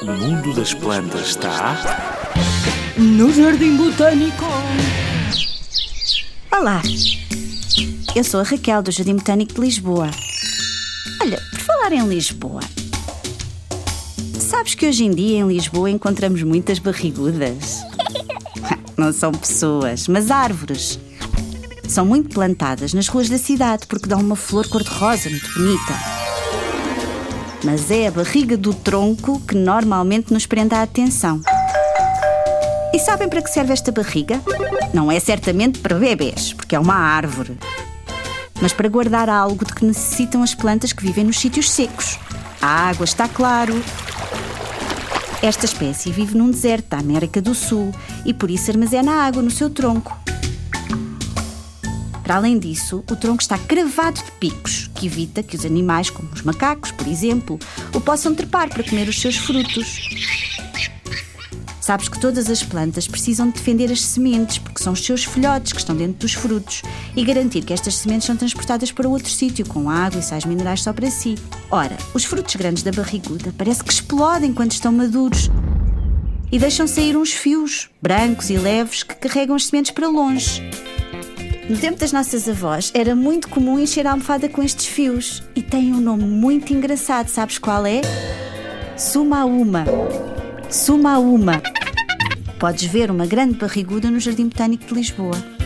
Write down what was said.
O mundo das plantas está. No Jardim Botânico. Olá, eu sou a Raquel do Jardim Botânico de Lisboa. Olha, por falar em Lisboa, sabes que hoje em dia em Lisboa encontramos muitas barrigudas? Não são pessoas, mas árvores. São muito plantadas nas ruas da cidade porque dão uma flor cor-de-rosa muito bonita. Mas é a barriga do tronco que normalmente nos prende a atenção. E sabem para que serve esta barriga? Não é certamente para bebês, porque é uma árvore. Mas para guardar algo de que necessitam as plantas que vivem nos sítios secos. A água está claro. Esta espécie vive num deserto da América do Sul e por isso armazena água no seu tronco. Para além disso, o tronco está cravado de picos, que evita que os animais, como os macacos, por exemplo, o possam trepar para comer os seus frutos. Sabes que todas as plantas precisam defender as sementes, porque são os seus filhotes que estão dentro dos frutos, e garantir que estas sementes são transportadas para outro sítio, com água e sais minerais só para si. Ora, os frutos grandes da barriguda parece que explodem quando estão maduros e deixam sair uns fios, brancos e leves, que carregam as sementes para longe. No tempo das nossas avós, era muito comum encher a almofada com estes fios. E tem um nome muito engraçado, sabes qual é? Sumaúma. Sumaúma. Podes ver uma grande barriguda no Jardim Botânico de Lisboa.